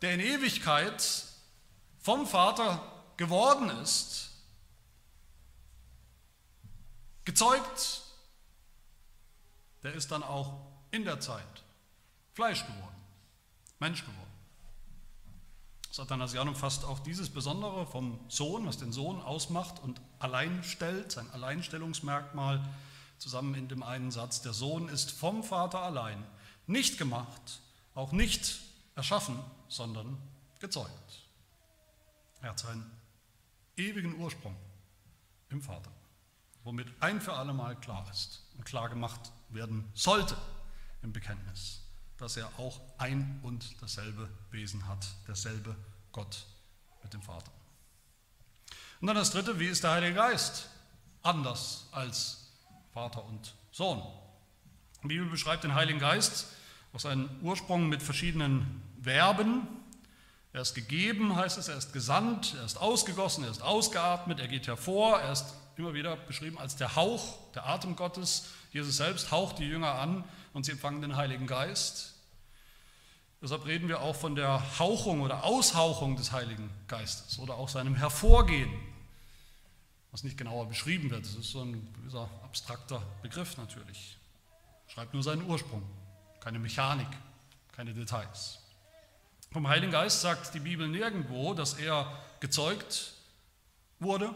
der in Ewigkeit vom Vater geworden ist, gezeugt der ist dann auch in der Zeit Fleisch geworden, Mensch geworden. Das Athanasianum fasst auch dieses Besondere vom Sohn, was den Sohn ausmacht und allein stellt, sein Alleinstellungsmerkmal, zusammen in dem einen Satz. Der Sohn ist vom Vater allein nicht gemacht, auch nicht erschaffen, sondern gezeugt. Er hat seinen ewigen Ursprung im Vater, womit ein für alle Mal klar ist und klar gemacht werden sollte im Bekenntnis, dass er auch ein und dasselbe Wesen hat, derselbe Gott mit dem Vater. Und dann das dritte, wie ist der Heilige Geist anders als Vater und Sohn? Die Bibel beschreibt den Heiligen Geist aus seinem Ursprung mit verschiedenen Verben. Er ist gegeben, heißt es, er ist gesandt, er ist ausgegossen, er ist ausgeatmet, er geht hervor, er ist immer wieder beschrieben als der Hauch, der Atem Gottes. Jesus selbst haucht die Jünger an und sie empfangen den Heiligen Geist. Deshalb reden wir auch von der Hauchung oder Aushauchung des Heiligen Geistes oder auch seinem Hervorgehen, was nicht genauer beschrieben wird. Das ist so ein gewisser abstrakter Begriff natürlich. Schreibt nur seinen Ursprung, keine Mechanik, keine Details. Vom Heiligen Geist sagt die Bibel nirgendwo, dass er gezeugt wurde,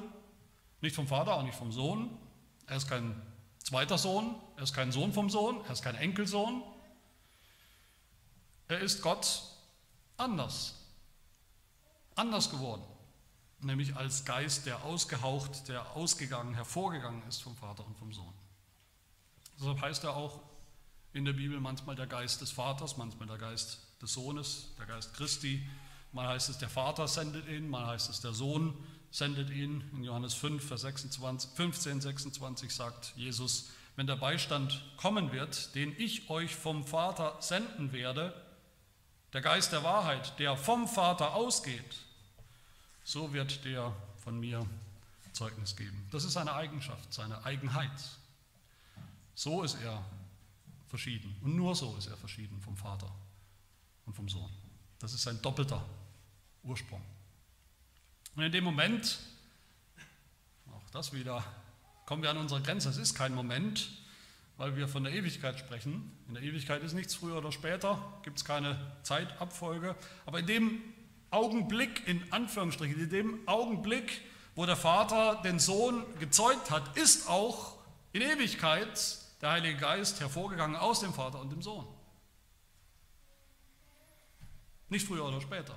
nicht vom Vater, auch nicht vom Sohn. Er ist kein zweiter Sohn, er ist kein Sohn vom Sohn, er ist kein Enkelsohn. Er ist Gott anders, anders geworden, nämlich als Geist, der ausgehaucht, der ausgegangen, hervorgegangen ist vom Vater und vom Sohn. Deshalb heißt er auch in der Bibel manchmal der Geist des Vaters, manchmal der Geist des Sohnes, der Geist Christi. Mal heißt es, der Vater sendet ihn, mal heißt es, der Sohn sendet ihn. In Johannes 5, Vers 26, 15, 26 sagt Jesus, wenn der Beistand kommen wird, den ich euch vom Vater senden werde, der Geist der Wahrheit, der vom Vater ausgeht, so wird der von mir Zeugnis geben. Das ist seine Eigenschaft, seine Eigenheit. So ist er verschieden. Und nur so ist er verschieden vom Vater und vom Sohn. Das ist sein doppelter Ursprung. Und in dem Moment, auch das wieder, kommen wir an unsere Grenze. Es ist kein Moment, weil wir von der Ewigkeit sprechen. In der Ewigkeit ist nichts früher oder später, gibt es keine Zeitabfolge. Aber in dem Augenblick, in Anführungsstrichen, in dem Augenblick, wo der Vater den Sohn gezeugt hat, ist auch in Ewigkeit der Heilige Geist hervorgegangen aus dem Vater und dem Sohn. Nicht früher oder später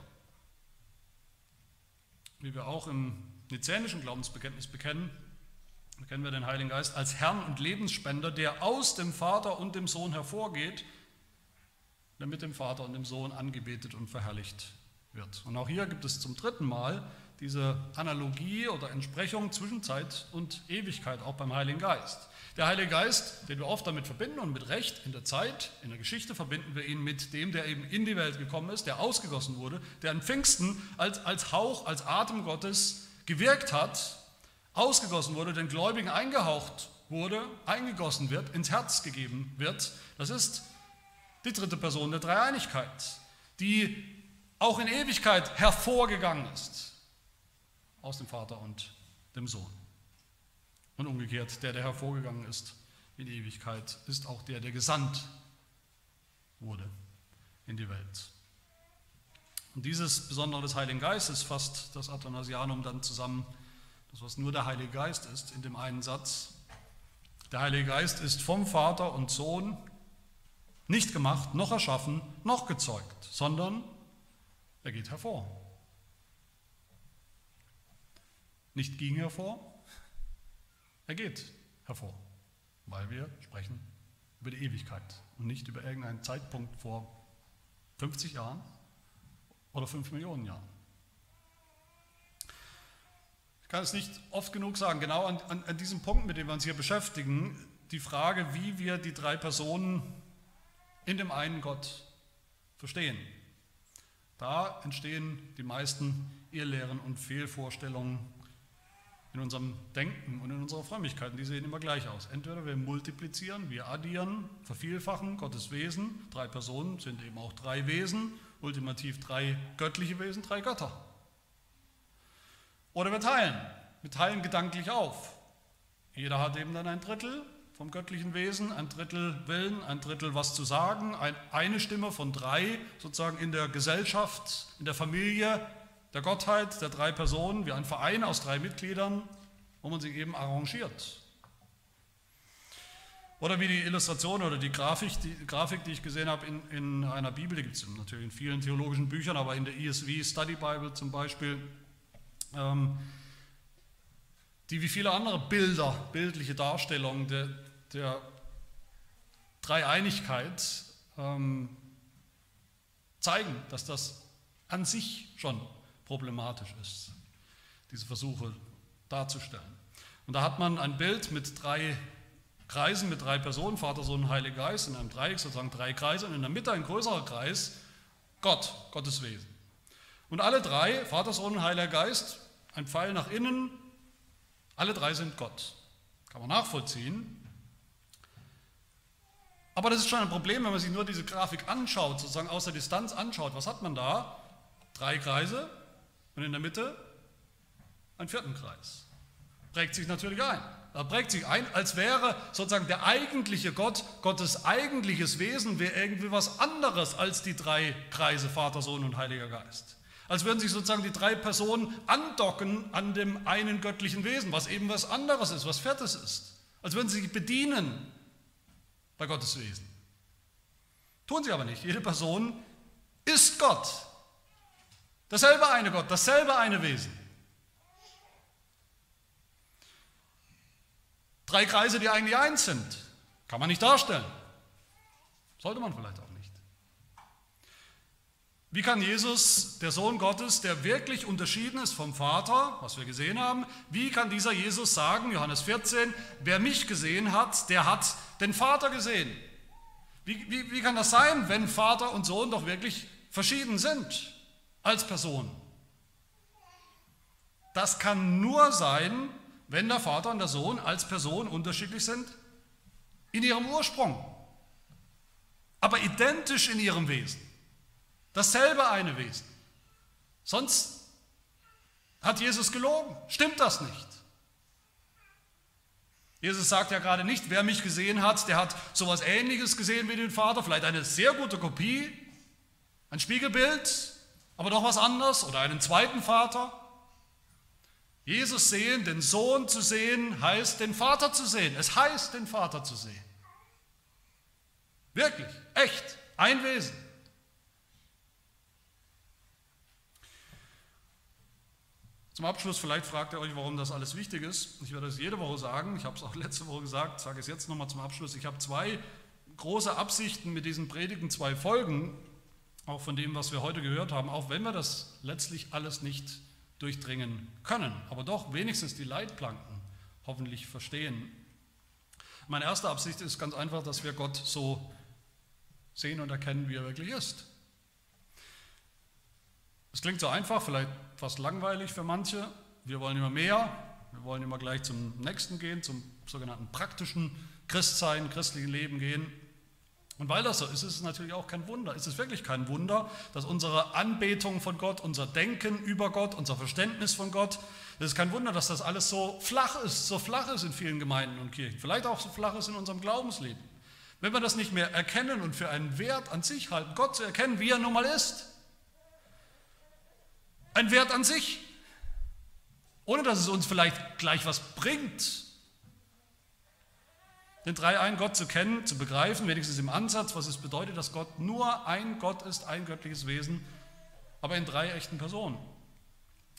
wie wir auch im nizänischen Glaubensbekenntnis bekennen, bekennen wir den Heiligen Geist als Herrn und Lebensspender, der aus dem Vater und dem Sohn hervorgeht, der mit dem Vater und dem Sohn angebetet und verherrlicht wird. Und auch hier gibt es zum dritten Mal diese Analogie oder Entsprechung zwischen Zeit und Ewigkeit, auch beim Heiligen Geist. Der Heilige Geist, den wir oft damit verbinden und mit Recht in der Zeit, in der Geschichte verbinden wir ihn mit dem, der eben in die Welt gekommen ist, der ausgegossen wurde, der an Pfingsten als, als Hauch, als Atem Gottes gewirkt hat, ausgegossen wurde, den Gläubigen eingehaucht wurde, eingegossen wird, ins Herz gegeben wird. Das ist die dritte Person der Dreieinigkeit, die auch in Ewigkeit hervorgegangen ist aus dem Vater und dem Sohn. Und umgekehrt, der, der hervorgegangen ist in Ewigkeit, ist auch der, der gesandt wurde in die Welt. Und dieses Besondere des Heiligen Geistes fasst das Athanasianum dann zusammen, das was nur der Heilige Geist ist, in dem einen Satz. Der Heilige Geist ist vom Vater und Sohn nicht gemacht, noch erschaffen, noch gezeugt, sondern er geht hervor. Nicht ging hervor, er geht hervor, weil wir sprechen über die Ewigkeit und nicht über irgendeinen Zeitpunkt vor 50 Jahren oder 5 Millionen Jahren. Ich kann es nicht oft genug sagen, genau an, an, an diesem Punkt, mit dem wir uns hier beschäftigen, die Frage, wie wir die drei Personen in dem einen Gott verstehen. Da entstehen die meisten Irrlehren und Fehlvorstellungen in unserem Denken und in unserer Frömmigkeit. Die sehen immer gleich aus. Entweder wir multiplizieren, wir addieren, vervielfachen Gottes Wesen. Drei Personen sind eben auch drei Wesen, ultimativ drei göttliche Wesen, drei Götter. Oder wir teilen. Wir teilen gedanklich auf. Jeder hat eben dann ein Drittel vom göttlichen Wesen, ein Drittel Willen, ein Drittel was zu sagen, eine Stimme von drei sozusagen in der Gesellschaft, in der Familie, der Gottheit der drei Personen wie ein Verein aus drei Mitgliedern, wo man sich eben arrangiert. Oder wie die Illustration oder die Grafik, die, Grafik, die ich gesehen habe in, in einer Bibel, die gibt es natürlich in vielen theologischen Büchern, aber in der ESV Study Bible zum Beispiel, ähm, die wie viele andere Bilder, bildliche Darstellungen der, der Dreieinigkeit ähm, zeigen, dass das an sich schon problematisch ist. Diese Versuche darzustellen. Und da hat man ein Bild mit drei Kreisen, mit drei Personen, Vater, Sohn Heiliger Geist, in einem Dreieck sozusagen drei Kreise und in der Mitte ein größerer Kreis, Gott, Gottes Wesen. Und alle drei, Vater, Sohn Heiliger Geist, ein Pfeil nach innen, alle drei sind Gott. Kann man nachvollziehen. Aber das ist schon ein Problem, wenn man sich nur diese Grafik anschaut, sozusagen aus der Distanz anschaut. Was hat man da? Drei Kreise und in der Mitte ein vierten Kreis. Prägt sich natürlich ein. Er prägt sich ein, als wäre sozusagen der eigentliche Gott, Gottes eigentliches Wesen, wäre irgendwie was anderes als die drei Kreise Vater, Sohn und Heiliger Geist. Als würden sich sozusagen die drei Personen andocken an dem einen göttlichen Wesen, was eben was anderes ist, was viertes ist. Als würden sie sich bedienen bei Gottes Wesen. Tun sie aber nicht. Jede Person ist Gott. Dasselbe eine Gott, dasselbe eine Wesen. Drei Kreise, die eigentlich eins sind. Kann man nicht darstellen. Sollte man vielleicht. Wie kann Jesus, der Sohn Gottes, der wirklich unterschieden ist vom Vater, was wir gesehen haben, wie kann dieser Jesus sagen, Johannes 14, wer mich gesehen hat, der hat den Vater gesehen? Wie, wie, wie kann das sein, wenn Vater und Sohn doch wirklich verschieden sind als Person? Das kann nur sein, wenn der Vater und der Sohn als Person unterschiedlich sind? In ihrem Ursprung, aber identisch in ihrem Wesen. Dasselbe eine Wesen. Sonst hat Jesus gelogen. Stimmt das nicht? Jesus sagt ja gerade nicht, wer mich gesehen hat, der hat sowas ähnliches gesehen wie den Vater, vielleicht eine sehr gute Kopie, ein Spiegelbild, aber doch was anderes oder einen zweiten Vater. Jesus sehen, den Sohn zu sehen, heißt den Vater zu sehen. Es heißt den Vater zu sehen. Wirklich, echt, ein Wesen. Zum Abschluss, vielleicht fragt ihr euch, warum das alles wichtig ist. Ich werde es jede Woche sagen, ich habe es auch letzte Woche gesagt, sage es jetzt nochmal zum Abschluss. Ich habe zwei große Absichten mit diesen Predigen, zwei Folgen, auch von dem, was wir heute gehört haben, auch wenn wir das letztlich alles nicht durchdringen können, aber doch wenigstens die Leitplanken hoffentlich verstehen. Meine erste Absicht ist ganz einfach, dass wir Gott so sehen und erkennen, wie er wirklich ist. Es klingt so einfach, vielleicht fast langweilig für manche. Wir wollen immer mehr, wir wollen immer gleich zum nächsten gehen, zum sogenannten praktischen Christsein, christlichen Leben gehen. Und weil das so ist, ist es natürlich auch kein Wunder. Ist es wirklich kein Wunder, dass unsere Anbetung von Gott, unser Denken über Gott, unser Verständnis von Gott, es ist kein Wunder, dass das alles so flach ist, so flach ist in vielen Gemeinden und Kirchen. Vielleicht auch so flach ist in unserem Glaubensleben. Wenn wir das nicht mehr erkennen und für einen Wert an sich halten, Gott zu erkennen, wie er nun mal ist. Ein Wert an sich. Ohne dass es uns vielleicht gleich was bringt, den dreieinen Gott zu kennen, zu begreifen, wenigstens im Ansatz, was es bedeutet, dass Gott nur ein Gott ist, ein göttliches Wesen, aber in drei echten Personen.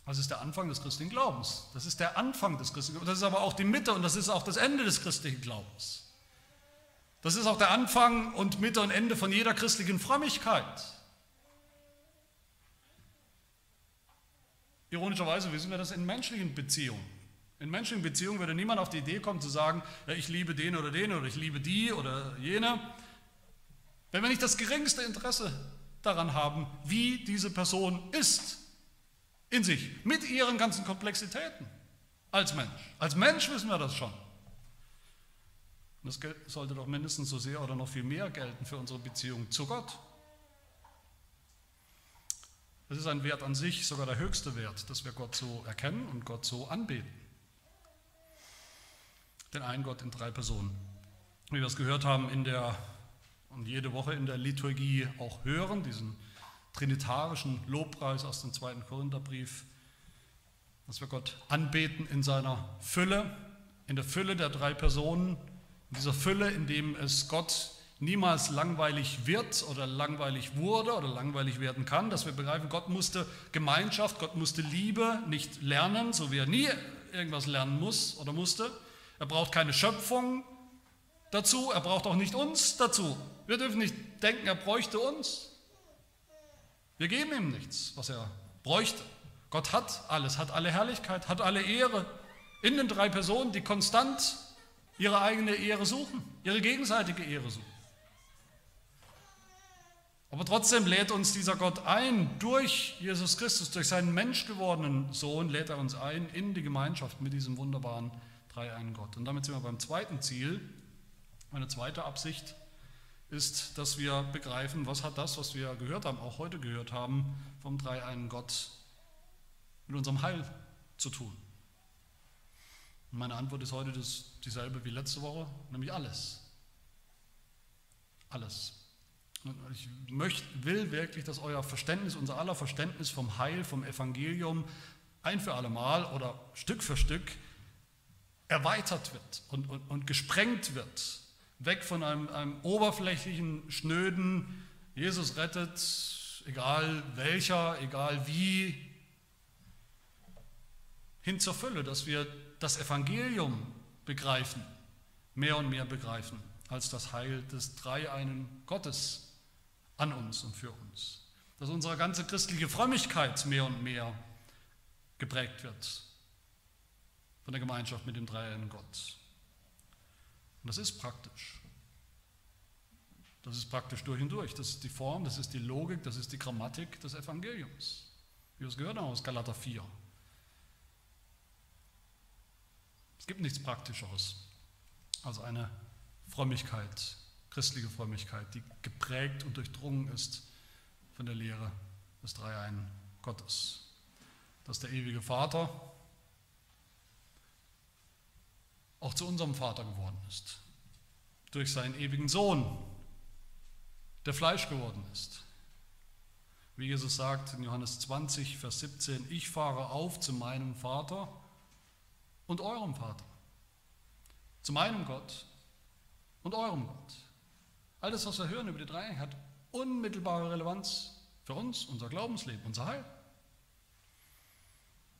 Das ist der Anfang des christlichen Glaubens. Das ist der Anfang des christlichen Glaubens. Das ist aber auch die Mitte und das ist auch das Ende des christlichen Glaubens. Das ist auch der Anfang und Mitte und Ende von jeder christlichen Frömmigkeit. Ironischerweise wissen wir das in menschlichen Beziehungen. In menschlichen Beziehungen würde niemand auf die Idee kommen zu sagen, ja, ich liebe den oder den oder ich liebe die oder jene, wenn wir nicht das geringste Interesse daran haben, wie diese Person ist in sich, mit ihren ganzen Komplexitäten als Mensch. Als Mensch wissen wir das schon. Das sollte doch mindestens so sehr oder noch viel mehr gelten für unsere Beziehung zu Gott. Es ist ein Wert an sich, sogar der höchste Wert, dass wir Gott so erkennen und Gott so anbeten den einen Gott in drei Personen. Wie wir es gehört haben in der und jede Woche in der Liturgie auch hören, diesen trinitarischen Lobpreis aus dem zweiten Korintherbrief, dass wir Gott anbeten in seiner Fülle, in der Fülle der drei Personen, in dieser Fülle, in dem es Gott niemals langweilig wird oder langweilig wurde oder langweilig werden kann, dass wir begreifen, Gott musste Gemeinschaft, Gott musste Liebe nicht lernen, so wie er nie irgendwas lernen muss oder musste, er braucht keine Schöpfung dazu, er braucht auch nicht uns dazu. Wir dürfen nicht denken, er bräuchte uns. Wir geben ihm nichts, was er bräuchte. Gott hat alles, hat alle Herrlichkeit, hat alle Ehre, in den drei Personen, die konstant ihre eigene Ehre suchen, ihre gegenseitige Ehre suchen. Aber trotzdem lädt uns dieser Gott ein, durch Jesus Christus, durch seinen menschgewordenen Sohn, lädt er uns ein in die Gemeinschaft mit diesem wunderbaren dreieinen Gott. Und damit sind wir beim zweiten Ziel. Meine zweite Absicht ist, dass wir begreifen, was hat das, was wir gehört haben, auch heute gehört haben, vom dreieinen Gott mit unserem Heil zu tun. Und meine Antwort ist heute dieselbe wie letzte Woche, nämlich alles. Alles. Ich möchte, will wirklich, dass euer Verständnis, unser aller Verständnis vom Heil, vom Evangelium ein für alle Mal oder Stück für Stück erweitert wird und, und, und gesprengt wird. Weg von einem, einem oberflächlichen, schnöden, Jesus rettet, egal welcher, egal wie, hin zur Fülle, dass wir das Evangelium begreifen, mehr und mehr begreifen, als das Heil des dreieinen Gottes an uns und für uns. Dass unsere ganze christliche Frömmigkeit mehr und mehr geprägt wird von der Gemeinschaft mit dem dreieinen Gott. Und das ist praktisch. Das ist praktisch durch und durch. Das ist die Form, das ist die Logik, das ist die Grammatik des Evangeliums. Wie wir es gehört haben aus Galater 4. Es gibt nichts Praktischeres als eine Frömmigkeit, christliche Frömmigkeit, die geprägt und durchdrungen ist von der Lehre des Dreieinen Gottes. Dass der ewige Vater auch zu unserem Vater geworden ist, durch seinen ewigen Sohn, der Fleisch geworden ist. Wie Jesus sagt in Johannes 20, Vers 17, ich fahre auf zu meinem Vater und eurem Vater, zu meinem Gott und eurem Gott. Alles, was wir hören über die Dreieinigkeit, hat unmittelbare Relevanz für uns, unser Glaubensleben, unser Heil.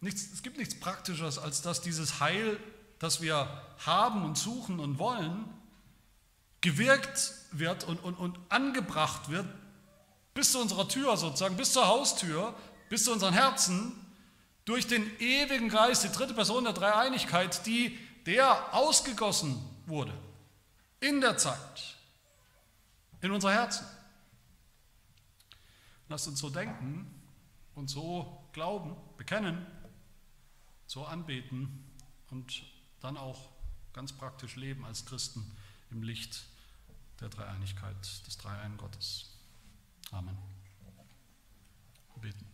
Nichts, es gibt nichts Praktischeres, als dass dieses Heil, das wir haben und suchen und wollen, gewirkt wird und, und, und angebracht wird bis zu unserer Tür sozusagen, bis zur Haustür, bis zu unseren Herzen, durch den ewigen Geist, die dritte Person der Dreieinigkeit, die der ausgegossen wurde in der Zeit in unser Herzen. Lasst uns so denken und so glauben, bekennen, so anbeten und dann auch ganz praktisch leben als Christen im Licht der Dreieinigkeit des Dreieinen Gottes. Amen. Beten.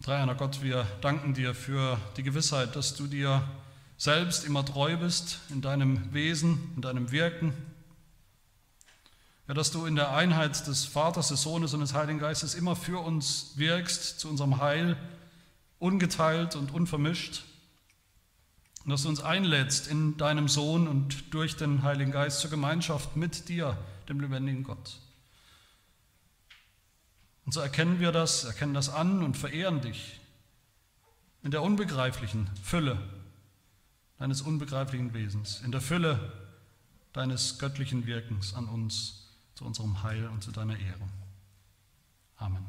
Dreieiner Gott, wir danken dir für die Gewissheit, dass du dir selbst immer treu bist in deinem Wesen, in deinem Wirken. Ja, dass du in der Einheit des Vaters, des Sohnes und des Heiligen Geistes immer für uns wirkst, zu unserem Heil, ungeteilt und unvermischt. Und dass du uns einlädst in deinem Sohn und durch den Heiligen Geist zur Gemeinschaft mit dir, dem lebendigen Gott. Und so erkennen wir das, erkennen das an und verehren dich in der unbegreiflichen Fülle deines unbegreiflichen Wesens, in der Fülle deines göttlichen Wirkens an uns, zu unserem Heil und zu deiner Ehre. Amen.